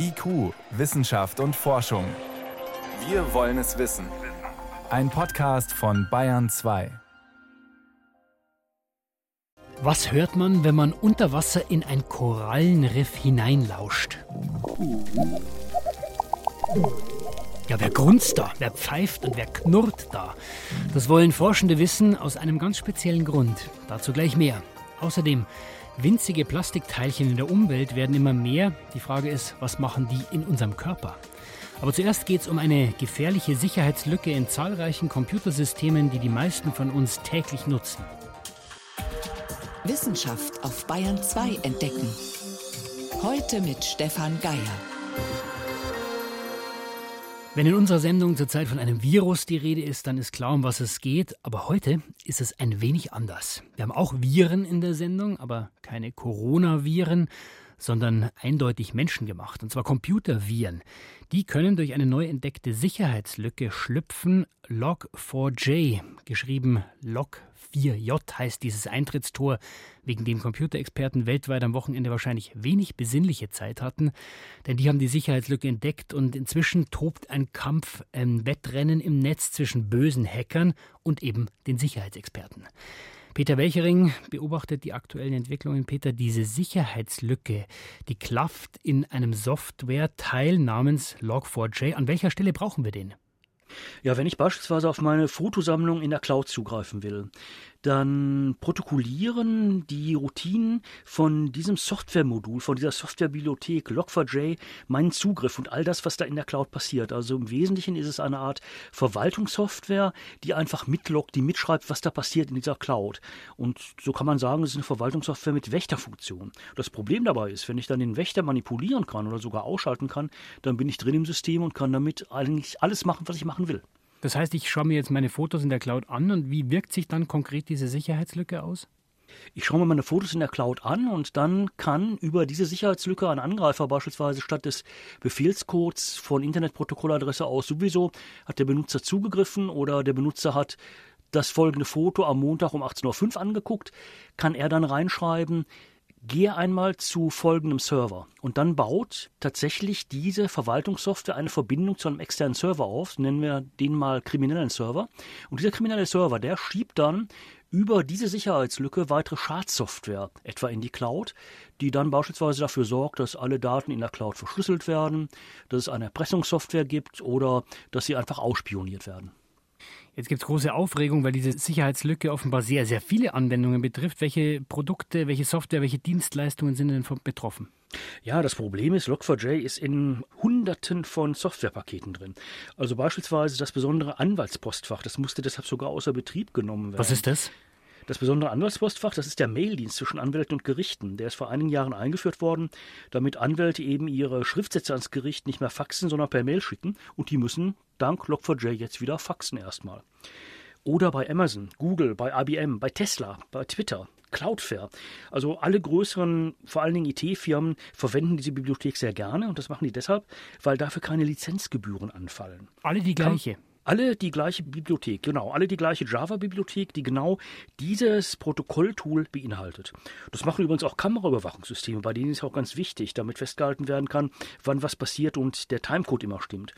IQ, Wissenschaft und Forschung. Wir wollen es wissen. Ein Podcast von Bayern 2. Was hört man, wenn man unter Wasser in ein Korallenriff hineinlauscht? Ja, wer grunzt da? Wer pfeift und wer knurrt da? Das wollen Forschende wissen aus einem ganz speziellen Grund. Dazu gleich mehr. Außerdem, winzige Plastikteilchen in der Umwelt werden immer mehr. Die Frage ist, was machen die in unserem Körper? Aber zuerst geht es um eine gefährliche Sicherheitslücke in zahlreichen Computersystemen, die die meisten von uns täglich nutzen. Wissenschaft auf Bayern 2 entdecken. Heute mit Stefan Geier. Wenn in unserer Sendung zurzeit von einem Virus die Rede ist, dann ist klar, um was es geht. Aber heute ist es ein wenig anders. Wir haben auch Viren in der Sendung, aber keine Coronaviren, sondern eindeutig menschengemacht, und zwar Computerviren. Die können durch eine neu entdeckte Sicherheitslücke schlüpfen. Log4j, geschrieben Log4j heißt dieses Eintrittstor, wegen dem Computerexperten weltweit am Wochenende wahrscheinlich wenig besinnliche Zeit hatten, denn die haben die Sicherheitslücke entdeckt und inzwischen tobt ein Kampf, ein Wettrennen im Netz zwischen bösen Hackern und eben den Sicherheitsexperten. Peter Welchering beobachtet die aktuellen Entwicklungen. Peter, diese Sicherheitslücke, die klafft in einem Softwareteil namens Log4j. An welcher Stelle brauchen wir den? Ja, wenn ich beispielsweise auf meine Fotosammlung in der Cloud zugreifen will, dann protokollieren die Routinen von diesem Softwaremodul, von dieser Softwarebibliothek Log4j meinen Zugriff und all das, was da in der Cloud passiert. Also im Wesentlichen ist es eine Art Verwaltungssoftware, die einfach mitloggt, die mitschreibt, was da passiert in dieser Cloud. Und so kann man sagen, es ist eine Verwaltungssoftware mit Wächterfunktion. Das Problem dabei ist, wenn ich dann den Wächter manipulieren kann oder sogar ausschalten kann, dann bin ich drin im System und kann damit eigentlich alles machen, was ich machen will. Das heißt, ich schaue mir jetzt meine Fotos in der Cloud an und wie wirkt sich dann konkret diese Sicherheitslücke aus? Ich schaue mir meine Fotos in der Cloud an und dann kann über diese Sicherheitslücke ein Angreifer beispielsweise statt des Befehlscodes von Internetprotokolladresse aus sowieso hat der Benutzer zugegriffen oder der Benutzer hat das folgende Foto am Montag um 18.05 Uhr angeguckt, kann er dann reinschreiben, gehe einmal zu folgendem Server und dann baut tatsächlich diese Verwaltungssoftware eine Verbindung zu einem externen Server auf, nennen wir den mal kriminellen Server. Und dieser kriminelle Server, der schiebt dann über diese Sicherheitslücke weitere Schadsoftware etwa in die Cloud, die dann beispielsweise dafür sorgt, dass alle Daten in der Cloud verschlüsselt werden, dass es eine Erpressungssoftware gibt oder dass sie einfach ausspioniert werden. Jetzt gibt es große Aufregung, weil diese Sicherheitslücke offenbar sehr, sehr viele Anwendungen betrifft. Welche Produkte, welche Software, welche Dienstleistungen sind denn betroffen? Ja, das Problem ist, Log4j ist in Hunderten von Softwarepaketen drin. Also beispielsweise das besondere Anwaltspostfach, das musste deshalb sogar außer Betrieb genommen werden. Was ist das? Das besondere Anwaltspostfach, das ist der Maildienst zwischen Anwälten und Gerichten. Der ist vor einigen Jahren eingeführt worden, damit Anwälte eben ihre Schriftsätze ans Gericht nicht mehr faxen, sondern per Mail schicken. Und die müssen dank Log4j jetzt wieder faxen erstmal. Oder bei Amazon, Google, bei IBM, bei Tesla, bei Twitter, Cloudflare. Also alle größeren, vor allen Dingen IT-Firmen, verwenden diese Bibliothek sehr gerne und das machen die deshalb, weil dafür keine Lizenzgebühren anfallen. Alle die gleiche. Kann, alle die gleiche Bibliothek, genau, alle die gleiche Java-Bibliothek, die genau dieses Protokolltool beinhaltet. Das machen übrigens auch Kameraüberwachungssysteme, bei denen ist auch ganz wichtig, damit festgehalten werden kann, wann was passiert und der Timecode immer stimmt.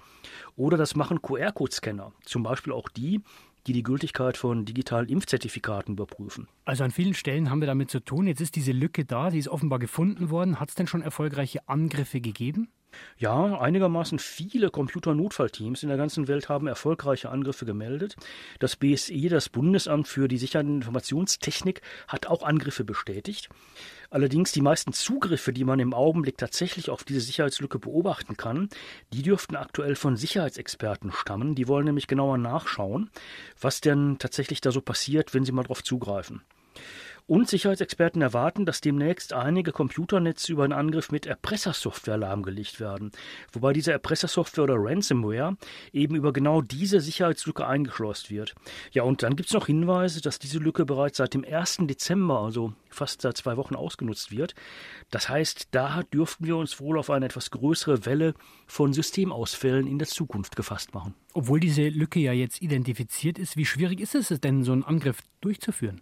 Oder das machen QR-Code-Scanner, zum Beispiel auch die, die die Gültigkeit von digitalen Impfzertifikaten überprüfen. Also an vielen Stellen haben wir damit zu tun. Jetzt ist diese Lücke da, die ist offenbar gefunden worden. Hat es denn schon erfolgreiche Angriffe gegeben? Ja, einigermaßen viele Computernotfallteams in der ganzen Welt haben erfolgreiche Angriffe gemeldet. Das BSI, das Bundesamt für die Sicherheit und Informationstechnik, hat auch Angriffe bestätigt. Allerdings die meisten Zugriffe, die man im Augenblick tatsächlich auf diese Sicherheitslücke beobachten kann, die dürften aktuell von Sicherheitsexperten stammen. Die wollen nämlich genauer nachschauen, was denn tatsächlich da so passiert, wenn sie mal drauf zugreifen. Und Sicherheitsexperten erwarten, dass demnächst einige Computernetze über einen Angriff mit Erpressersoftware lahmgelegt werden. Wobei diese Erpressersoftware oder Ransomware eben über genau diese Sicherheitslücke eingeschlossen wird. Ja, und dann gibt es noch Hinweise, dass diese Lücke bereits seit dem 1. Dezember, also fast seit zwei Wochen, ausgenutzt wird. Das heißt, da dürften wir uns wohl auf eine etwas größere Welle von Systemausfällen in der Zukunft gefasst machen. Obwohl diese Lücke ja jetzt identifiziert ist, wie schwierig ist es denn, so einen Angriff durchzuführen?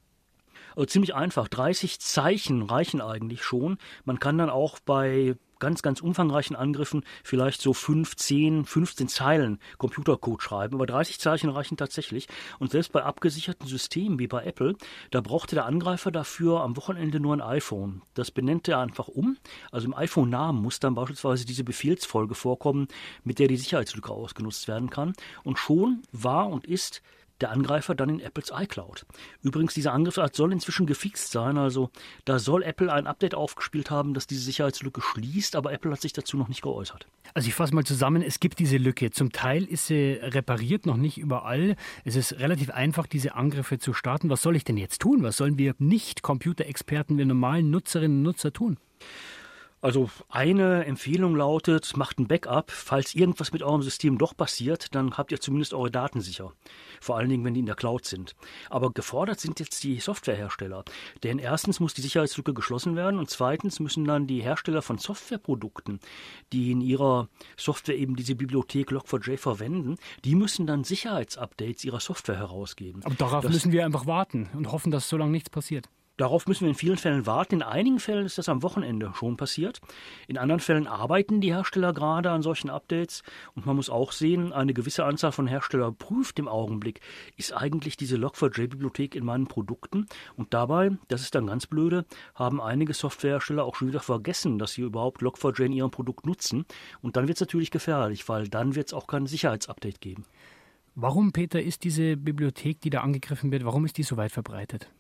Also ziemlich einfach. 30 Zeichen reichen eigentlich schon. Man kann dann auch bei ganz, ganz umfangreichen Angriffen vielleicht so 5, 10, 15 Zeilen Computercode schreiben, aber 30 Zeichen reichen tatsächlich. Und selbst bei abgesicherten Systemen wie bei Apple, da brauchte der Angreifer dafür am Wochenende nur ein iPhone. Das benennt er einfach um. Also im iPhone-Namen muss dann beispielsweise diese Befehlsfolge vorkommen, mit der die Sicherheitslücke ausgenutzt werden kann. Und schon war und ist der Angreifer dann in Apples iCloud. Übrigens, dieser Angriffsart soll inzwischen gefixt sein, also da soll Apple ein Update aufgespielt haben, das diese Sicherheitslücke schließt, aber Apple hat sich dazu noch nicht geäußert. Also ich fasse mal zusammen, es gibt diese Lücke. Zum Teil ist sie repariert, noch nicht überall. Es ist relativ einfach, diese Angriffe zu starten. Was soll ich denn jetzt tun? Was sollen wir Nicht-Computerexperten, wir normalen Nutzerinnen und Nutzer tun? Also eine Empfehlung lautet, macht ein Backup. Falls irgendwas mit eurem System doch passiert, dann habt ihr zumindest eure Daten sicher. Vor allen Dingen, wenn die in der Cloud sind. Aber gefordert sind jetzt die Softwarehersteller. Denn erstens muss die Sicherheitslücke geschlossen werden und zweitens müssen dann die Hersteller von Softwareprodukten, die in ihrer Software eben diese Bibliothek Log4j verwenden, die müssen dann Sicherheitsupdates ihrer Software herausgeben. Aber darauf das müssen wir einfach warten und hoffen, dass so lange nichts passiert. Darauf müssen wir in vielen Fällen warten. In einigen Fällen ist das am Wochenende schon passiert. In anderen Fällen arbeiten die Hersteller gerade an solchen Updates. Und man muss auch sehen, eine gewisse Anzahl von Herstellern prüft im Augenblick, ist eigentlich diese Log4j-Bibliothek in meinen Produkten. Und dabei, das ist dann ganz blöde, haben einige Softwarehersteller auch schon wieder vergessen, dass sie überhaupt Log4j in ihrem Produkt nutzen. Und dann wird es natürlich gefährlich, weil dann wird es auch kein Sicherheitsupdate geben. Warum, Peter, ist diese Bibliothek, die da angegriffen wird, warum ist die so weit verbreitet?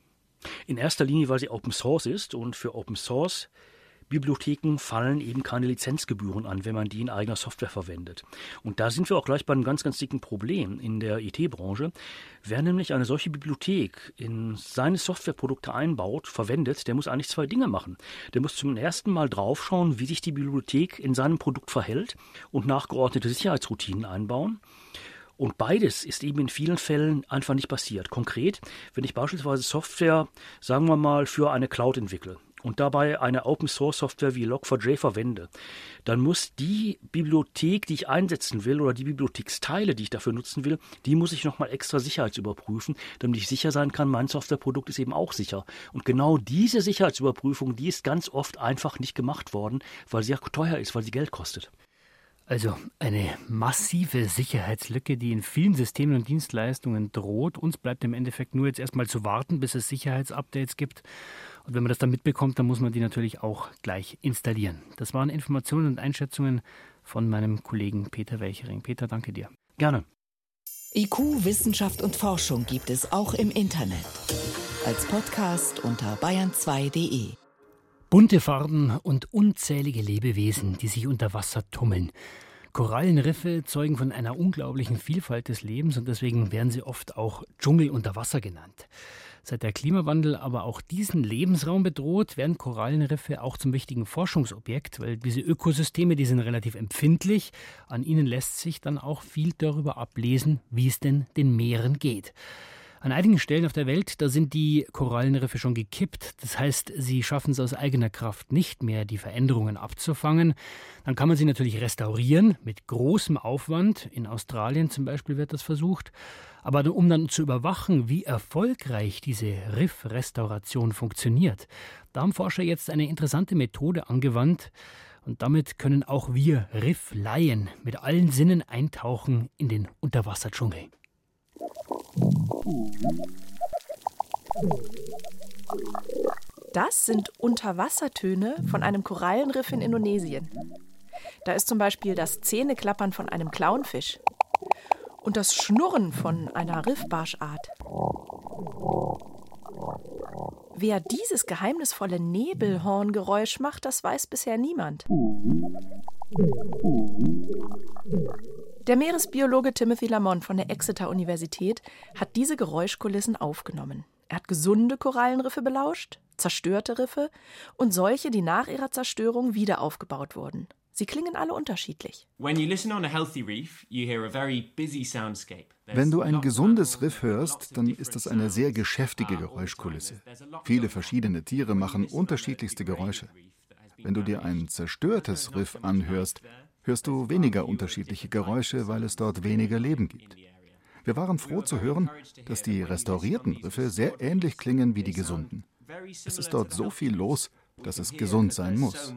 In erster Linie, weil sie Open Source ist und für Open Source Bibliotheken fallen eben keine Lizenzgebühren an, wenn man die in eigener Software verwendet. Und da sind wir auch gleich bei einem ganz, ganz dicken Problem in der IT-Branche. Wer nämlich eine solche Bibliothek in seine Softwareprodukte einbaut, verwendet, der muss eigentlich zwei Dinge machen. Der muss zum ersten Mal draufschauen, wie sich die Bibliothek in seinem Produkt verhält und nachgeordnete Sicherheitsroutinen einbauen. Und beides ist eben in vielen Fällen einfach nicht passiert. Konkret, wenn ich beispielsweise Software, sagen wir mal, für eine Cloud entwickle und dabei eine Open Source Software wie Log4j verwende, dann muss die Bibliothek, die ich einsetzen will oder die Bibliotheksteile, die ich dafür nutzen will, die muss ich nochmal extra sicherheitsüberprüfen, damit ich sicher sein kann, mein Softwareprodukt ist eben auch sicher. Und genau diese Sicherheitsüberprüfung, die ist ganz oft einfach nicht gemacht worden, weil sie ja teuer ist, weil sie Geld kostet. Also eine massive Sicherheitslücke, die in vielen Systemen und Dienstleistungen droht. Uns bleibt im Endeffekt nur jetzt erstmal zu warten, bis es Sicherheitsupdates gibt. Und wenn man das dann mitbekommt, dann muss man die natürlich auch gleich installieren. Das waren Informationen und Einschätzungen von meinem Kollegen Peter Welchering. Peter, danke dir. Gerne. IQ, Wissenschaft und Forschung gibt es auch im Internet. Als Podcast unter bayern2.de. Bunte Farben und unzählige Lebewesen, die sich unter Wasser tummeln. Korallenriffe zeugen von einer unglaublichen Vielfalt des Lebens und deswegen werden sie oft auch Dschungel unter Wasser genannt. Seit der Klimawandel aber auch diesen Lebensraum bedroht, werden Korallenriffe auch zum wichtigen Forschungsobjekt, weil diese Ökosysteme, die sind relativ empfindlich. An ihnen lässt sich dann auch viel darüber ablesen, wie es denn den Meeren geht. An einigen Stellen auf der Welt, da sind die Korallenriffe schon gekippt. Das heißt, sie schaffen es aus eigener Kraft nicht mehr, die Veränderungen abzufangen. Dann kann man sie natürlich restaurieren mit großem Aufwand. In Australien zum Beispiel wird das versucht. Aber um dann zu überwachen, wie erfolgreich diese Riffrestauration funktioniert, da haben Forscher jetzt eine interessante Methode angewandt. Und damit können auch wir Rifflaien mit allen Sinnen eintauchen in den Unterwasserdschungel. Das sind Unterwassertöne von einem Korallenriff in Indonesien. Da ist zum Beispiel das Zähneklappern von einem Clownfisch und das Schnurren von einer Riffbarschart. Wer dieses geheimnisvolle Nebelhorngeräusch macht, das weiß bisher niemand. Der Meeresbiologe Timothy Lamont von der Exeter Universität hat diese Geräuschkulissen aufgenommen. Er hat gesunde Korallenriffe belauscht, zerstörte Riffe und solche, die nach ihrer Zerstörung wieder aufgebaut wurden. Sie klingen alle unterschiedlich. Wenn du ein gesundes Riff hörst, dann ist das eine sehr geschäftige Geräuschkulisse. Viele verschiedene Tiere machen unterschiedlichste Geräusche. Wenn du dir ein zerstörtes Riff anhörst, hörst du weniger unterschiedliche Geräusche, weil es dort weniger Leben gibt. Wir waren froh zu hören, dass die restaurierten Riffe sehr ähnlich klingen wie die gesunden. Es ist dort so viel los, dass es gesund sein muss.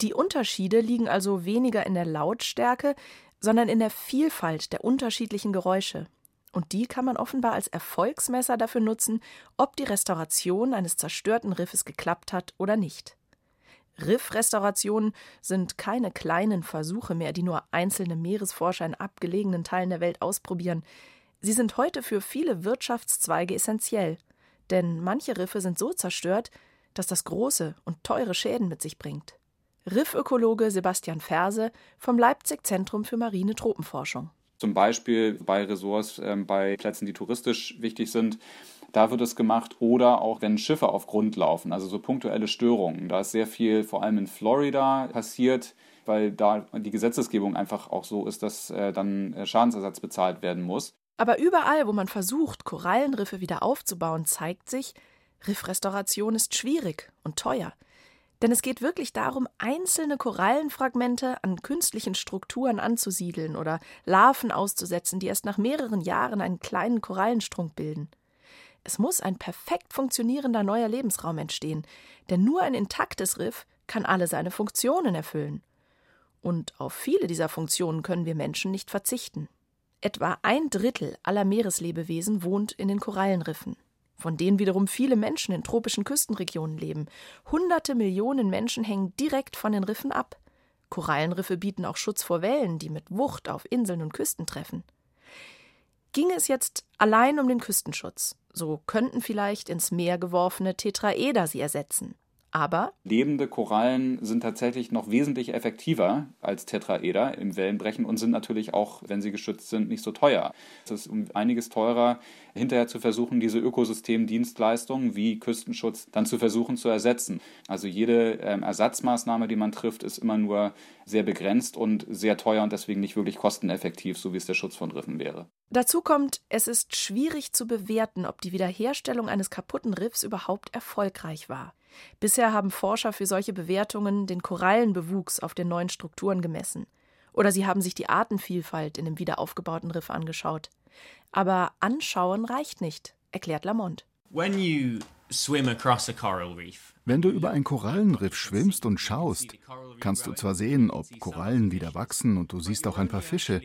Die Unterschiede liegen also weniger in der Lautstärke, sondern in der Vielfalt der unterschiedlichen Geräusche. Und die kann man offenbar als Erfolgsmesser dafür nutzen, ob die Restauration eines zerstörten Riffes geklappt hat oder nicht. Riffrestaurationen sind keine kleinen Versuche mehr, die nur einzelne Meeresforscher in abgelegenen Teilen der Welt ausprobieren. Sie sind heute für viele Wirtschaftszweige essentiell, denn manche Riffe sind so zerstört, dass das große und teure Schäden mit sich bringt. Riffökologe Sebastian Ferse vom Leipzig Zentrum für marine Tropenforschung. Zum Beispiel bei Ressorts, äh, bei Plätzen, die touristisch wichtig sind, da wird es gemacht. Oder auch, wenn Schiffe auf Grund laufen, also so punktuelle Störungen. Da ist sehr viel, vor allem in Florida, passiert, weil da die Gesetzesgebung einfach auch so ist, dass äh, dann äh, Schadensersatz bezahlt werden muss. Aber überall, wo man versucht, Korallenriffe wieder aufzubauen, zeigt sich, Riffrestauration ist schwierig und teuer. Denn es geht wirklich darum, einzelne Korallenfragmente an künstlichen Strukturen anzusiedeln oder Larven auszusetzen, die erst nach mehreren Jahren einen kleinen Korallenstrunk bilden. Es muss ein perfekt funktionierender neuer Lebensraum entstehen, denn nur ein intaktes Riff kann alle seine Funktionen erfüllen. Und auf viele dieser Funktionen können wir Menschen nicht verzichten. Etwa ein Drittel aller Meereslebewesen wohnt in den Korallenriffen, von denen wiederum viele Menschen in tropischen Küstenregionen leben. Hunderte Millionen Menschen hängen direkt von den Riffen ab. Korallenriffe bieten auch Schutz vor Wellen, die mit Wucht auf Inseln und Küsten treffen. Ginge es jetzt allein um den Küstenschutz, so könnten vielleicht ins Meer geworfene Tetraeder sie ersetzen. Aber lebende Korallen sind tatsächlich noch wesentlich effektiver als Tetraeder im Wellenbrechen und sind natürlich auch, wenn sie geschützt sind, nicht so teuer. Es ist um einiges teurer, hinterher zu versuchen, diese Ökosystemdienstleistungen wie Küstenschutz dann zu versuchen zu ersetzen. Also jede ähm, Ersatzmaßnahme, die man trifft, ist immer nur sehr begrenzt und sehr teuer und deswegen nicht wirklich kosteneffektiv, so wie es der Schutz von Riffen wäre. Dazu kommt, es ist schwierig zu bewerten, ob die Wiederherstellung eines kaputten Riffs überhaupt erfolgreich war. Bisher haben Forscher für solche Bewertungen den Korallenbewuchs auf den neuen Strukturen gemessen. Oder sie haben sich die Artenvielfalt in dem wiederaufgebauten Riff angeschaut. Aber anschauen reicht nicht, erklärt Lamont. Wenn du über ein Korallenriff schwimmst und schaust, kannst du zwar sehen, ob Korallen wieder wachsen und du siehst auch ein paar Fische,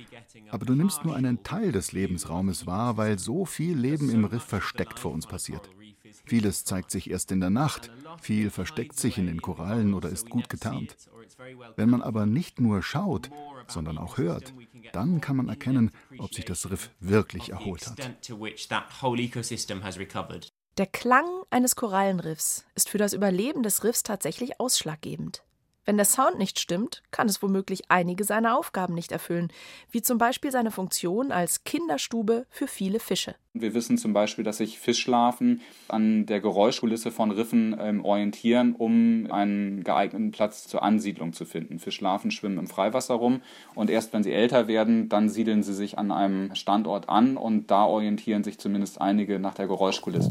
aber du nimmst nur einen Teil des Lebensraumes wahr, weil so viel Leben im Riff versteckt vor uns passiert. Vieles zeigt sich erst in der Nacht, viel versteckt sich in den Korallen oder ist gut getarnt. Wenn man aber nicht nur schaut, sondern auch hört, dann kann man erkennen, ob sich das Riff wirklich erholt hat. Der Klang eines Korallenriffs ist für das Überleben des Riffs tatsächlich ausschlaggebend. Wenn der Sound nicht stimmt, kann es womöglich einige seiner Aufgaben nicht erfüllen, wie zum Beispiel seine Funktion als Kinderstube für viele Fische. Wir wissen zum Beispiel, dass sich Fischlarven an der Geräuschkulisse von Riffen ähm, orientieren, um einen geeigneten Platz zur Ansiedlung zu finden. Fischlarven schwimmen im Freiwasser rum und erst wenn sie älter werden, dann siedeln sie sich an einem Standort an und da orientieren sich zumindest einige nach der Geräuschkulisse.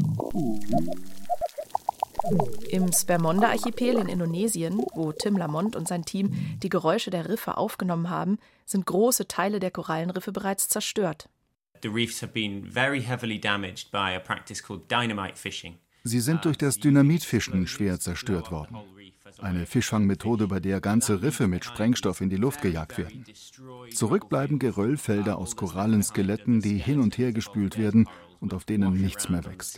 Im Spermonda-Archipel in Indonesien, wo Tim Lamont und sein Team die Geräusche der Riffe aufgenommen haben, sind große Teile der Korallenriffe bereits zerstört. Sie sind durch das Dynamitfischen schwer zerstört worden. Eine Fischfangmethode, bei der ganze Riffe mit Sprengstoff in die Luft gejagt werden. Zurück bleiben Geröllfelder aus Korallenskeletten, die hin und her gespült werden und auf denen nichts mehr wächst.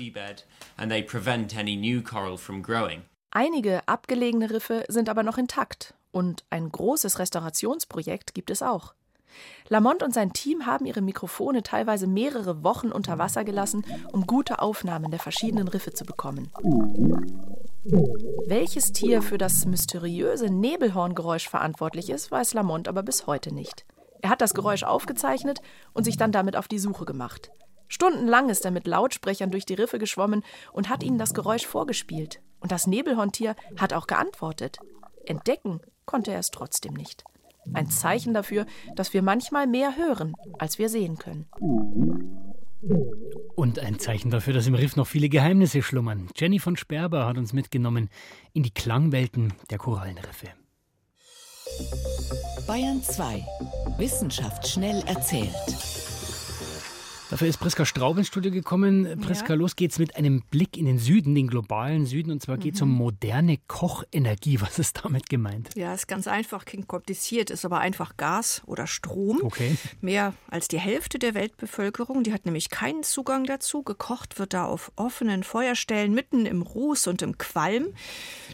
Einige abgelegene Riffe sind aber noch intakt und ein großes Restaurationsprojekt gibt es auch. Lamont und sein Team haben ihre Mikrofone teilweise mehrere Wochen unter Wasser gelassen, um gute Aufnahmen der verschiedenen Riffe zu bekommen. Welches Tier für das mysteriöse Nebelhorngeräusch verantwortlich ist, weiß Lamont aber bis heute nicht. Er hat das Geräusch aufgezeichnet und sich dann damit auf die Suche gemacht. Stundenlang ist er mit Lautsprechern durch die Riffe geschwommen und hat ihnen das Geräusch vorgespielt. Und das Nebelhorntier hat auch geantwortet. Entdecken konnte er es trotzdem nicht. Ein Zeichen dafür, dass wir manchmal mehr hören, als wir sehen können. Und ein Zeichen dafür, dass im Riff noch viele Geheimnisse schlummern. Jenny von Sperber hat uns mitgenommen in die Klangwelten der Korallenriffe. Bayern 2. Wissenschaft schnell erzählt. Dafür ist Priska Straub ins Studio gekommen. Priska, ja. los geht's mit einem Blick in den Süden, den globalen Süden. Und zwar geht es mhm. um moderne Kochenergie. Was ist damit gemeint? Ja, ist ganz einfach, klingt kompliziert, ist aber einfach Gas oder Strom. Okay. Mehr als die Hälfte der Weltbevölkerung, die hat nämlich keinen Zugang dazu. Gekocht wird da auf offenen Feuerstellen, mitten im Ruß und im Qualm.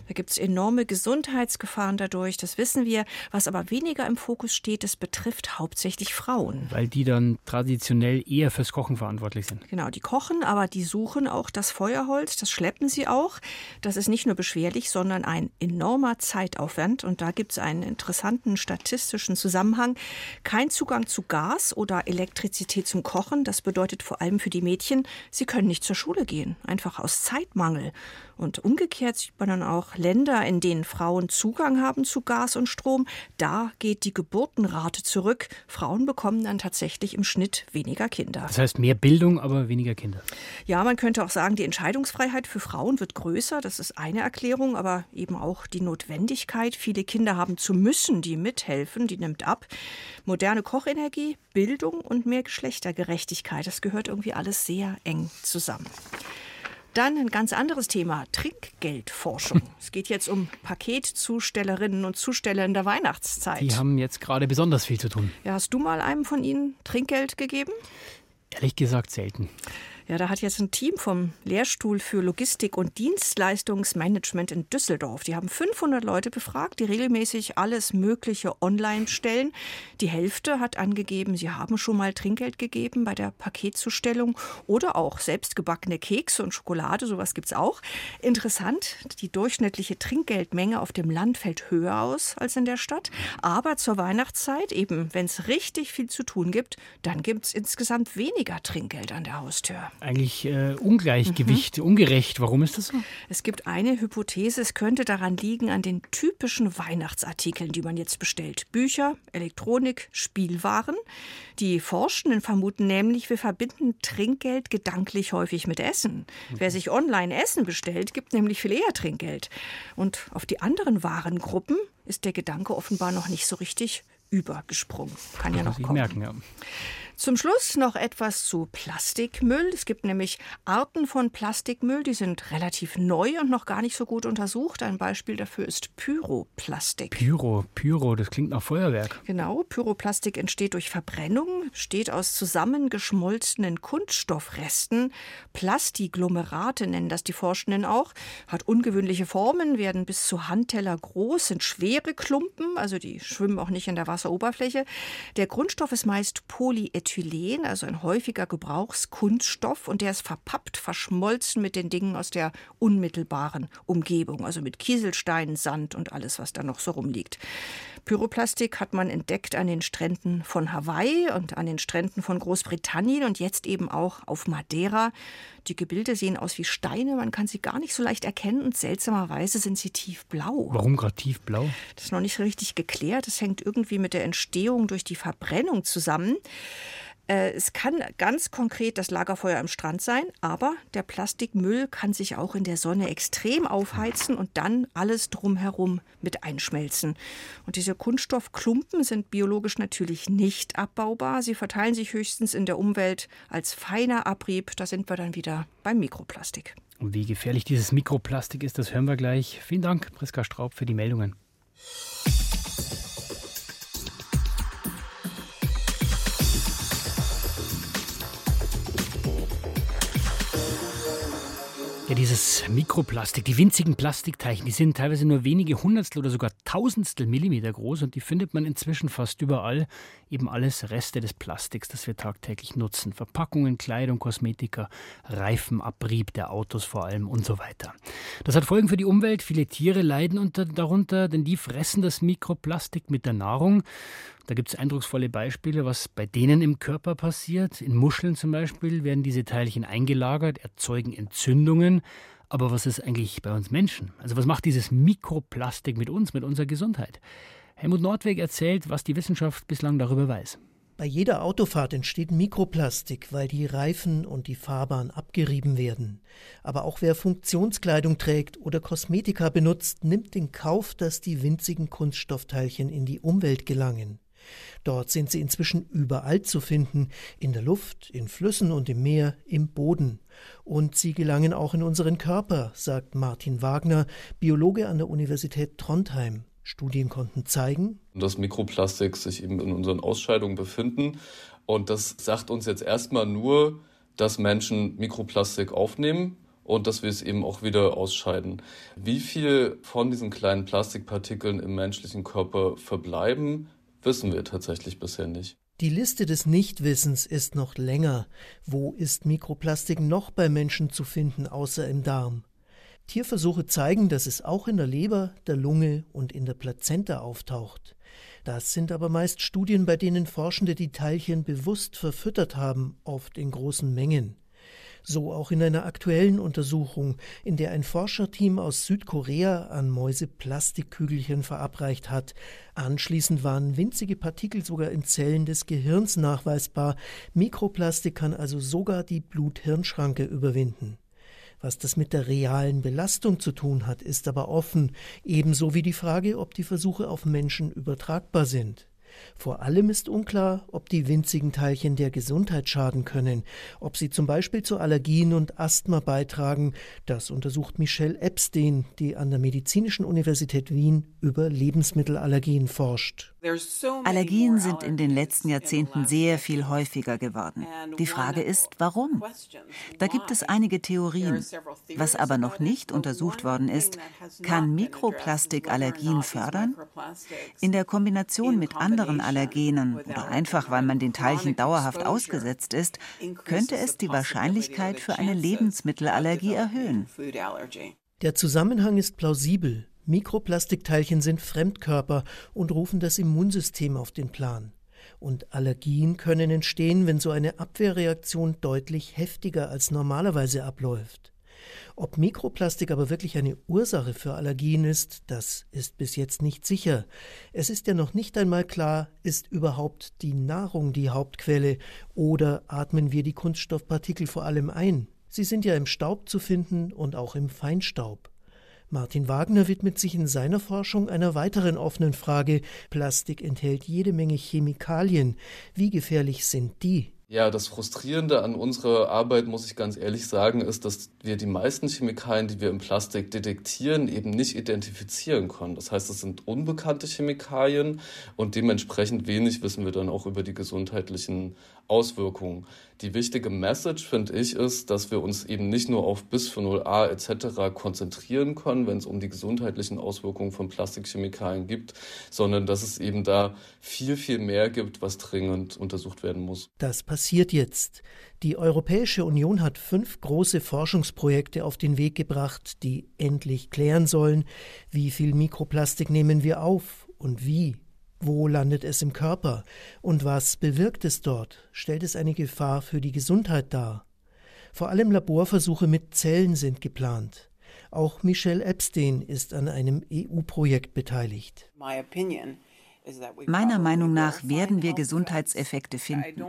Da gibt es enorme Gesundheitsgefahren dadurch, das wissen wir. Was aber weniger im Fokus steht, das betrifft hauptsächlich Frauen. Weil die dann traditionell eher für fürs Kochen verantwortlich sind. Genau, die kochen, aber die suchen auch das Feuerholz, das schleppen sie auch. Das ist nicht nur beschwerlich, sondern ein enormer Zeitaufwand. Und da gibt es einen interessanten statistischen Zusammenhang. Kein Zugang zu Gas oder Elektrizität zum Kochen, das bedeutet vor allem für die Mädchen, sie können nicht zur Schule gehen, einfach aus Zeitmangel. Und umgekehrt sieht man dann auch Länder, in denen Frauen Zugang haben zu Gas und Strom. Da geht die Geburtenrate zurück. Frauen bekommen dann tatsächlich im Schnitt weniger Kinder. Das heißt mehr Bildung, aber weniger Kinder. Ja, man könnte auch sagen, die Entscheidungsfreiheit für Frauen wird größer. Das ist eine Erklärung, aber eben auch die Notwendigkeit, viele Kinder haben zu müssen, die mithelfen, die nimmt ab. Moderne Kochenergie, Bildung und mehr Geschlechtergerechtigkeit, das gehört irgendwie alles sehr eng zusammen. Dann ein ganz anderes Thema, Trinkgeldforschung. es geht jetzt um Paketzustellerinnen und Zusteller in der Weihnachtszeit. Die haben jetzt gerade besonders viel zu tun. Ja, hast du mal einem von ihnen Trinkgeld gegeben? Ehrlich gesagt selten. Ja, da hat jetzt ein Team vom Lehrstuhl für Logistik und Dienstleistungsmanagement in Düsseldorf. Die haben 500 Leute befragt, die regelmäßig alles Mögliche online stellen. Die Hälfte hat angegeben, sie haben schon mal Trinkgeld gegeben bei der Paketzustellung oder auch selbstgebackene Kekse und Schokolade, sowas gibt es auch. Interessant, die durchschnittliche Trinkgeldmenge auf dem Land fällt höher aus als in der Stadt. Aber zur Weihnachtszeit, eben wenn es richtig viel zu tun gibt, dann gibt es insgesamt weniger Trinkgeld an der Haustür eigentlich äh, Ungleichgewicht, mhm. ungerecht. Warum ist das so? Es gibt eine Hypothese, es könnte daran liegen an den typischen Weihnachtsartikeln, die man jetzt bestellt. Bücher, Elektronik, Spielwaren. Die Forschenden vermuten nämlich, wir verbinden Trinkgeld gedanklich häufig mit Essen. Mhm. Wer sich online Essen bestellt, gibt nämlich viel eher Trinkgeld. Und auf die anderen Warengruppen ist der Gedanke offenbar noch nicht so richtig übergesprungen. Kann ja noch kommen. Merken, ja. Zum Schluss noch etwas zu Plastikmüll. Es gibt nämlich Arten von Plastikmüll, die sind relativ neu und noch gar nicht so gut untersucht. Ein Beispiel dafür ist Pyroplastik. Pyro, Pyro, das klingt nach Feuerwerk. Genau, Pyroplastik entsteht durch Verbrennung, besteht aus zusammengeschmolzenen Kunststoffresten. Plastiglomerate nennen das die Forschenden auch. Hat ungewöhnliche Formen, werden bis zu Handteller groß, sind schwere Klumpen, also die schwimmen auch nicht in der Wasseroberfläche. Der Grundstoff ist meist Polyethylen. Ethylen, also ein häufiger Gebrauchskunststoff, und der ist verpappt, verschmolzen mit den Dingen aus der unmittelbaren Umgebung, also mit Kieselsteinen, Sand und alles, was da noch so rumliegt. Pyroplastik hat man entdeckt an den Stränden von Hawaii und an den Stränden von Großbritannien und jetzt eben auch auf Madeira. Die Gebilde sehen aus wie Steine, man kann sie gar nicht so leicht erkennen und seltsamerweise sind sie tiefblau. Warum gerade tiefblau? Das ist noch nicht richtig geklärt. Das hängt irgendwie mit der Entstehung durch die Verbrennung zusammen. Äh, es kann ganz konkret das Lagerfeuer am Strand sein, aber der Plastikmüll kann sich auch in der Sonne extrem aufheizen und dann alles drumherum mit einschmelzen. Und diese Kunststoffklumpen sind biologisch natürlich nicht abbaubar. Sie verteilen sich höchstens in der Umwelt als feiner Abrieb. Da sind wir dann wieder beim Mikroplastik. Und wie gefährlich dieses Mikroplastik ist, das hören wir gleich. Vielen Dank, Priska Straub, für die Meldungen. Ja, dieses Mikroplastik, die winzigen Plastikteilchen, die sind teilweise nur wenige Hundertstel oder sogar Tausendstel Millimeter groß und die findet man inzwischen fast überall. Eben alles Reste des Plastiks, das wir tagtäglich nutzen. Verpackungen, Kleidung, Kosmetika, Reifenabrieb der Autos vor allem und so weiter. Das hat Folgen für die Umwelt. Viele Tiere leiden unter, darunter, denn die fressen das Mikroplastik mit der Nahrung. Da gibt es eindrucksvolle Beispiele, was bei denen im Körper passiert. In Muscheln zum Beispiel werden diese Teilchen eingelagert, erzeugen Entzündungen. Aber was ist eigentlich bei uns Menschen? Also was macht dieses Mikroplastik mit uns, mit unserer Gesundheit? Helmut Nordweg erzählt, was die Wissenschaft bislang darüber weiß. Bei jeder Autofahrt entsteht Mikroplastik, weil die Reifen und die Fahrbahn abgerieben werden. Aber auch wer Funktionskleidung trägt oder Kosmetika benutzt, nimmt in Kauf, dass die winzigen Kunststoffteilchen in die Umwelt gelangen. Dort sind sie inzwischen überall zu finden, in der Luft, in Flüssen und im Meer, im Boden. Und sie gelangen auch in unseren Körper, sagt Martin Wagner, Biologe an der Universität Trondheim. Studien konnten zeigen, dass Mikroplastik sich eben in unseren Ausscheidungen befinden. Und das sagt uns jetzt erstmal nur, dass Menschen Mikroplastik aufnehmen und dass wir es eben auch wieder ausscheiden. Wie viel von diesen kleinen Plastikpartikeln im menschlichen Körper verbleiben, wissen wir tatsächlich bisher nicht. Die Liste des Nichtwissens ist noch länger. Wo ist Mikroplastik noch bei Menschen zu finden, außer im Darm? Tierversuche zeigen, dass es auch in der Leber, der Lunge und in der Plazenta auftaucht. Das sind aber meist Studien, bei denen Forschende die Teilchen bewusst verfüttert haben, oft in großen Mengen. So auch in einer aktuellen Untersuchung, in der ein Forscherteam aus Südkorea an Mäuse Plastikkügelchen verabreicht hat. Anschließend waren winzige Partikel sogar in Zellen des Gehirns nachweisbar. Mikroplastik kann also sogar die Blut-Hirn-Schranke überwinden. Was das mit der realen Belastung zu tun hat, ist aber offen, ebenso wie die Frage, ob die Versuche auf Menschen übertragbar sind. Vor allem ist unklar, ob die winzigen Teilchen der Gesundheit schaden können, ob sie zum Beispiel zu Allergien und Asthma beitragen. Das untersucht Michelle Epstein, die an der Medizinischen Universität Wien über Lebensmittelallergien forscht. Allergien sind in den letzten Jahrzehnten sehr viel häufiger geworden. Die Frage ist, warum? Da gibt es einige Theorien. Was aber noch nicht untersucht worden ist, kann Mikroplastik Allergien fördern? In der Kombination mit anderen Allergenen oder einfach weil man den Teilchen dauerhaft ausgesetzt ist, könnte es die Wahrscheinlichkeit für eine Lebensmittelallergie erhöhen. Der Zusammenhang ist plausibel. Mikroplastikteilchen sind Fremdkörper und rufen das Immunsystem auf den Plan. Und Allergien können entstehen, wenn so eine Abwehrreaktion deutlich heftiger als normalerweise abläuft. Ob Mikroplastik aber wirklich eine Ursache für Allergien ist, das ist bis jetzt nicht sicher. Es ist ja noch nicht einmal klar, ist überhaupt die Nahrung die Hauptquelle oder atmen wir die Kunststoffpartikel vor allem ein? Sie sind ja im Staub zu finden und auch im Feinstaub. Martin Wagner widmet sich in seiner Forschung einer weiteren offenen Frage. Plastik enthält jede Menge Chemikalien. Wie gefährlich sind die? Ja, das Frustrierende an unserer Arbeit, muss ich ganz ehrlich sagen, ist, dass wir die meisten Chemikalien, die wir im Plastik detektieren, eben nicht identifizieren können. Das heißt, es sind unbekannte Chemikalien und dementsprechend wenig wissen wir dann auch über die gesundheitlichen Auswirkungen. Die wichtige Message, finde ich, ist, dass wir uns eben nicht nur auf Bisphenol-A etc. konzentrieren können, wenn es um die gesundheitlichen Auswirkungen von Plastikchemikalien gibt, sondern dass es eben da viel, viel mehr gibt, was dringend untersucht werden muss. Das passiert jetzt. Die Europäische Union hat fünf große Forschungsprojekte auf den Weg gebracht, die endlich klären sollen, wie viel Mikroplastik nehmen wir auf und wie wo landet es im Körper? Und was bewirkt es dort? Stellt es eine Gefahr für die Gesundheit dar? Vor allem Laborversuche mit Zellen sind geplant. Auch Michelle Epstein ist an einem EU-Projekt beteiligt. Meiner Meinung nach werden wir Gesundheitseffekte finden.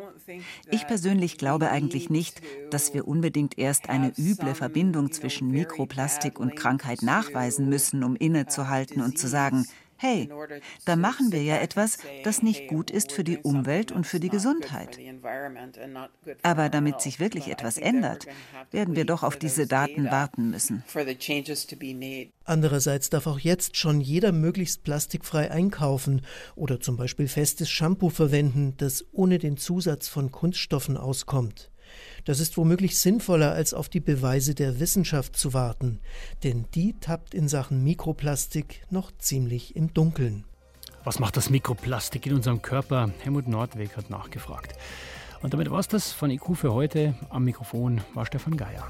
Ich persönlich glaube eigentlich nicht, dass wir unbedingt erst eine üble Verbindung zwischen Mikroplastik und Krankheit nachweisen müssen, um innezuhalten und zu sagen, hey, da machen wir ja etwas, das nicht gut ist für die Umwelt und für die Gesundheit. Aber damit sich wirklich etwas ändert, werden wir doch auf diese Daten warten müssen. Andererseits darf auch jetzt schon jeder möglichst plastikfrei einkaufen oder zum Beispiel festes Shampoo verwenden, das ohne den Zusatz von Kunststoffen auskommt. Das ist womöglich sinnvoller, als auf die Beweise der Wissenschaft zu warten, denn die tappt in Sachen Mikroplastik noch ziemlich im Dunkeln. Was macht das Mikroplastik in unserem Körper? Helmut Nordweg hat nachgefragt. Und damit war es das von IQ für heute. Am Mikrofon war Stefan Geier.